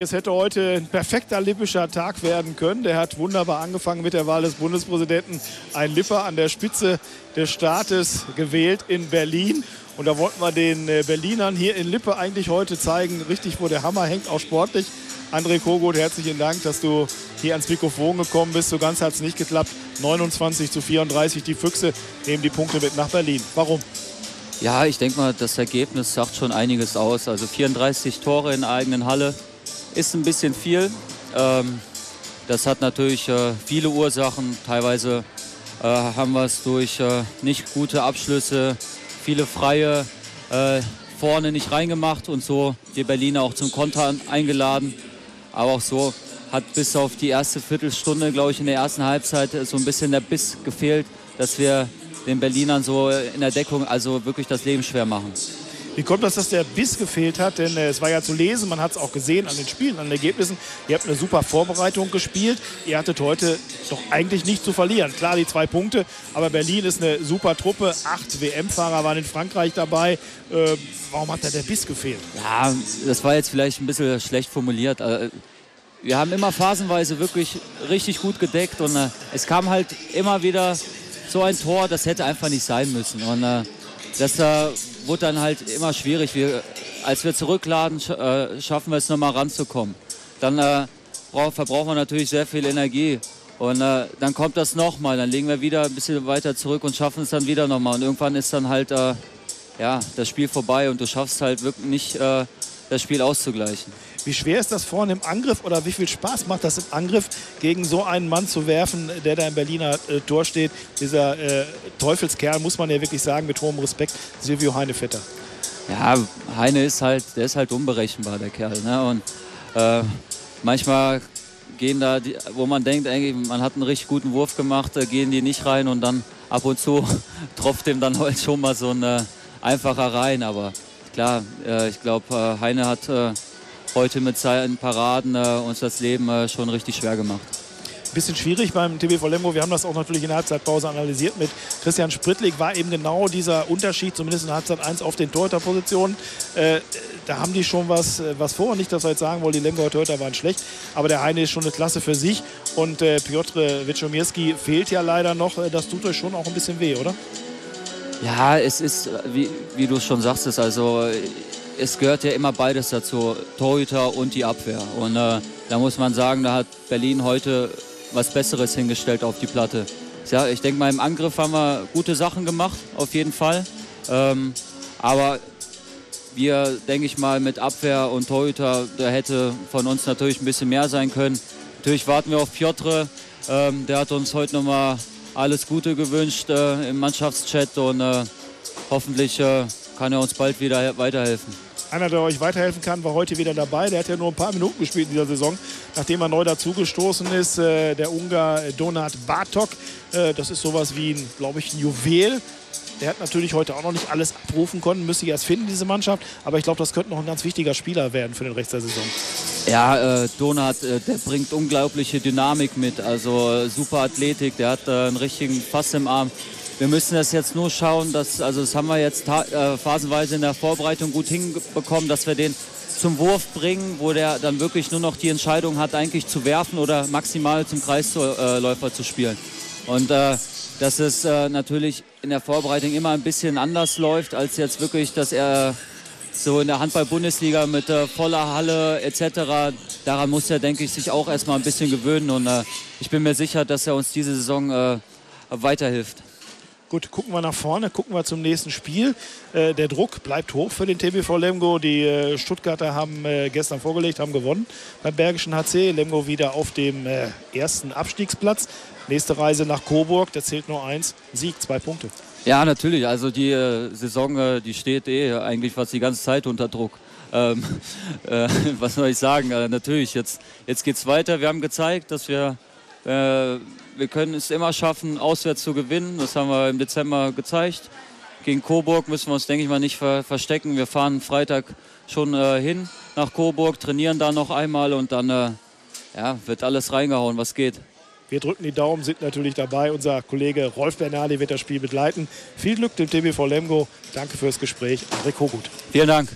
Es hätte heute ein perfekter lippischer Tag werden können. Der hat wunderbar angefangen mit der Wahl des Bundespräsidenten. Ein Lipper an der Spitze des Staates gewählt in Berlin. Und da wollten wir den äh, Berlinern hier in Lippe eigentlich heute zeigen, richtig, wo der Hammer hängt, auch sportlich. André Kogut, herzlichen Dank, dass du hier ans Mikrofon gekommen bist. So ganz hat es nicht geklappt. 29 zu 34, die Füchse nehmen die Punkte mit nach Berlin. Warum? Ja, ich denke mal, das Ergebnis sagt schon einiges aus. Also 34 Tore in der eigenen Halle ist ein bisschen viel. Ähm, das hat natürlich äh, viele Ursachen. Teilweise äh, haben wir es durch äh, nicht gute Abschlüsse, viele Freie äh, vorne nicht reingemacht und so die Berliner auch zum Konter eingeladen. Aber auch so hat bis auf die erste Viertelstunde, glaube ich, in der ersten Halbzeit so ein bisschen der Biss gefehlt, dass wir den Berlinern so in der Deckung also wirklich das Leben schwer machen. Wie kommt das, dass der Biss gefehlt hat? Denn äh, es war ja zu lesen, man hat es auch gesehen an den Spielen, an den Ergebnissen. Ihr habt eine super Vorbereitung gespielt. Ihr hattet heute doch eigentlich nicht zu verlieren. Klar, die zwei Punkte, aber Berlin ist eine super Truppe. Acht WM-Fahrer waren in Frankreich dabei. Äh, warum hat da der Biss gefehlt? Ja, das war jetzt vielleicht ein bisschen schlecht formuliert. Äh, wir haben immer phasenweise wirklich richtig gut gedeckt und äh, es kam halt immer wieder so ein Tor, das hätte einfach nicht sein müssen. Und äh, das äh, wurde dann halt immer schwierig. Wir, als wir zurückladen, sch äh, schaffen wir es nochmal ranzukommen. Dann äh, verbrauchen wir natürlich sehr viel Energie. Und äh, dann kommt das nochmal, dann legen wir wieder ein bisschen weiter zurück und schaffen es dann wieder nochmal. Und irgendwann ist dann halt äh, ja, das Spiel vorbei und du schaffst halt wirklich nicht, äh, das Spiel auszugleichen. Wie schwer ist das vorne im Angriff oder wie viel Spaß macht das im Angriff, gegen so einen Mann zu werfen, der da im Berliner äh, Tor steht? Dieser äh, Teufelskerl, muss man ja wirklich sagen, mit hohem Respekt, Silvio Heinevetter. Ja, Heine ist halt, der ist halt unberechenbar, der Kerl. Ne? Und äh, manchmal gehen da, die, wo man denkt, man hat einen richtig guten Wurf gemacht, äh, gehen die nicht rein und dann ab und zu tropft dem dann halt schon mal so ein äh, einfacher rein. Aber klar, äh, ich glaube, äh, Heine hat äh, heute mit seinen Paraden uns das Leben schon richtig schwer gemacht. Bisschen schwierig beim TBV Lemgo. Wir haben das auch natürlich in der Halbzeitpause analysiert mit Christian Sprittlig. War eben genau dieser Unterschied, zumindest in Halbzeit 1 auf den Torhüterpositionen. Äh, da haben die schon was, was vor. Nicht, dass wir jetzt sagen wollen, die Lemgoer Torhüter waren schlecht. Aber der Heine ist schon eine Klasse für sich. Und äh, Piotr Witschomirski fehlt ja leider noch. Das tut euch schon auch ein bisschen weh, oder? Ja, es ist, wie, wie du schon sagst, also es gehört ja immer beides dazu, Torhüter und die Abwehr. Und äh, da muss man sagen, da hat Berlin heute was Besseres hingestellt auf die Platte. Ja, ich denke mal, im Angriff haben wir gute Sachen gemacht, auf jeden Fall. Ähm, aber wir, denke ich mal, mit Abwehr und Torhüter, da hätte von uns natürlich ein bisschen mehr sein können. Natürlich warten wir auf Piotr. Ähm, der hat uns heute nochmal alles Gute gewünscht äh, im Mannschaftschat und äh, hoffentlich äh, kann er uns bald wieder weiterhelfen. Einer, der euch weiterhelfen kann, war heute wieder dabei. Der hat ja nur ein paar Minuten gespielt in dieser Saison, nachdem er neu dazugestoßen ist. Äh, der Ungar Donat Bartok. Äh, das ist sowas wie, ein, glaube ich, ein Juwel. Der hat natürlich heute auch noch nicht alles abrufen können, müsste ich erst finden, diese Mannschaft. Aber ich glaube, das könnte noch ein ganz wichtiger Spieler werden für den Rest der Saison. Ja, äh, Donat, äh, der bringt unglaubliche Dynamik mit. Also äh, super Athletik, der hat einen richtigen Fass im Arm. Wir müssen das jetzt nur schauen, dass, also das haben wir jetzt äh, phasenweise in der Vorbereitung gut hinbekommen, dass wir den zum Wurf bringen, wo der dann wirklich nur noch die Entscheidung hat, eigentlich zu werfen oder maximal zum Kreisläufer zu spielen. Und äh, dass es äh, natürlich in der Vorbereitung immer ein bisschen anders läuft, als jetzt wirklich, dass er so in der Handball-Bundesliga mit äh, voller Halle etc. Daran muss er, denke ich, sich auch erstmal ein bisschen gewöhnen. Und äh, ich bin mir sicher, dass er uns diese Saison äh, weiterhilft. Gut, gucken wir nach vorne, gucken wir zum nächsten Spiel. Äh, der Druck bleibt hoch für den TBV Lemgo. Die äh, Stuttgarter haben äh, gestern vorgelegt, haben gewonnen beim Bergischen HC. Lemgo wieder auf dem äh, ersten Abstiegsplatz. Nächste Reise nach Coburg, da zählt nur eins, Sieg, zwei Punkte. Ja, natürlich. Also die äh, Saison, äh, die steht eh eigentlich fast die ganze Zeit unter Druck. Ähm, was soll ich sagen? natürlich, jetzt, jetzt geht es weiter. Wir haben gezeigt, dass wir wir können es immer schaffen, auswärts zu gewinnen. Das haben wir im Dezember gezeigt. Gegen Coburg müssen wir uns, denke ich mal, nicht verstecken. Wir fahren Freitag schon äh, hin nach Coburg, trainieren da noch einmal und dann äh, ja, wird alles reingehauen, was geht. Wir drücken die Daumen, sind natürlich dabei. Unser Kollege Rolf Bernali wird das Spiel begleiten. Viel Glück dem TBV Lemgo. Danke fürs Gespräch. André Kogut. Vielen Dank.